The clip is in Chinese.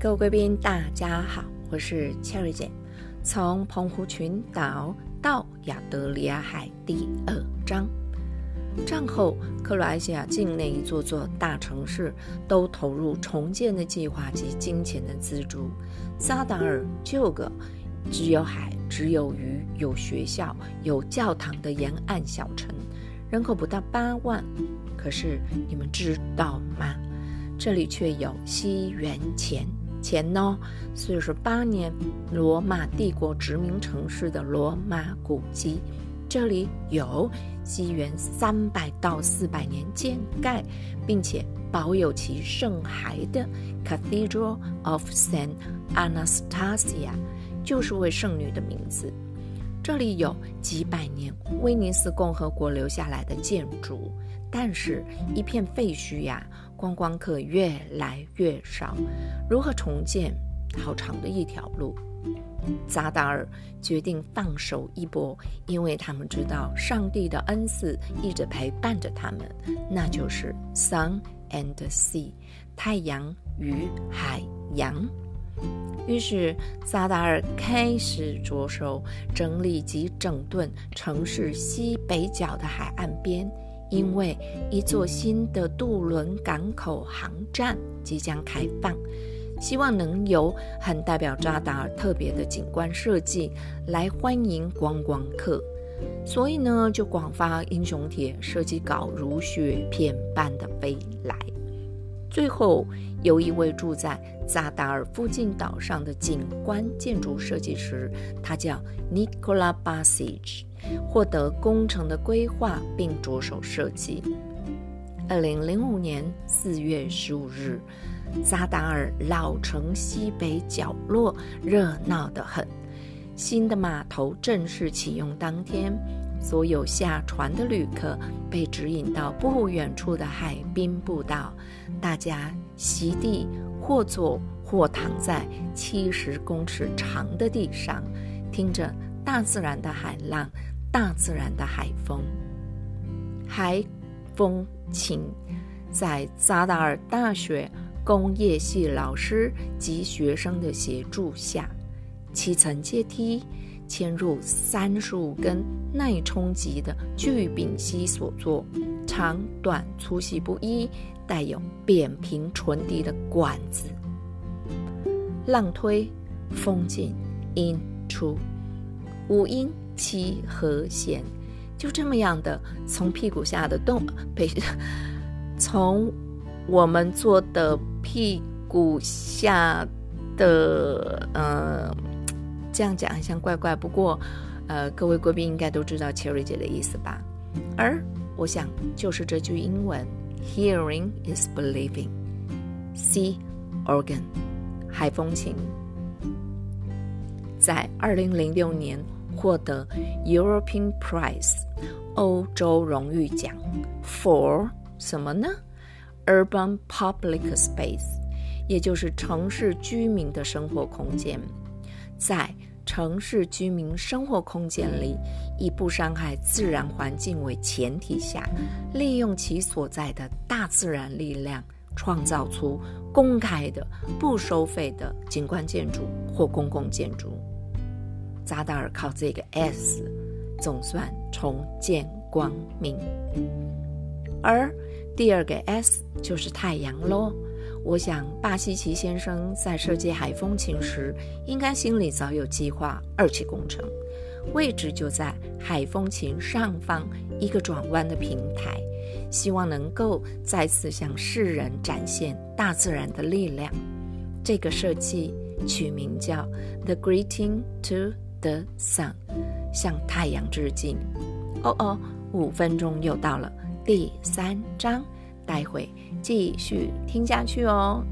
各位贵宾，大家好，我是 Cherry 姐。从澎湖群岛到亚得里亚海第二章，战后克罗埃西亚境内一座座大城市都投入重建的计划及金钱的资助。萨达尔旧个只有海、只有鱼、有学校、有教堂的沿岸小城，人口不到八万。可是你们知道吗？这里却有西元前。前呢，四十八年，罗马帝国殖民城市的罗马古迹，这里有西元三百到四百年建盖，并且保有其圣骸的 Cathedral of Saint Anastasia，就是为圣女的名字。这里有几百年威尼斯共和国留下来的建筑，但是一片废墟呀。观光客越来越少，如何重建？好长的一条路。扎达尔决定放手一搏，因为他们知道上帝的恩赐一直陪伴着他们，那就是 Sun and Sea，太阳与海洋。于是扎达尔开始着手整理及整顿城市西北角的海岸边。因为一座新的渡轮港口航站即将开放，希望能有很代表扎达尔特别的景观设计来欢迎观光客，所以呢，就广发英雄帖，设计稿如雪片般的飞来。最后，有一位住在扎达尔附近岛上的景观建筑设计师，他叫 Nikola Basic。获得工程的规划并着手设计。二零零五年四月十五日，扎达尔老城西北角落热闹得很。新的码头正式启用当天，所有下船的旅客被指引到不远处的海滨步道，大家席地或坐或躺在七十公尺长的地上，听着大自然的海浪。大自然的海风，海风琴，在扎达尔大学工业系老师及学生的协助下，七层阶梯嵌入三十五根耐冲击的聚丙烯所做、长短粗细不一、带有扁平唇底的管子，浪推风进音出五音。七和弦，就这么样的从屁股下的洞，被从我们坐的屁股下的，呃，这样讲好像怪怪。不过，呃，各位贵宾应该都知道 Cherry 姐的意思吧？而我想就是这句英文：Hearing is believing。C organ，海风琴，在二零零六年。获得 European Prize 欧洲荣誉奖 for 什么呢？Urban Public Space，也就是城市居民的生活空间。在城市居民生活空间里，以不伤害自然环境为前提下，利用其所在的大自然力量，创造出公开的、不收费的景观建筑或公共建筑。扎达尔靠这个 S，总算重见光明。而第二个 S 就是太阳喽。我想巴西奇先生在设计海风琴时，应该心里早有计划。二期工程位置就在海风琴上方一个转弯的平台，希望能够再次向世人展现大自然的力量。这个设计取名叫 The Greeting to。the sun，向太阳致敬。哦哦，五分钟又到了，第三章，待会继续听下去哦。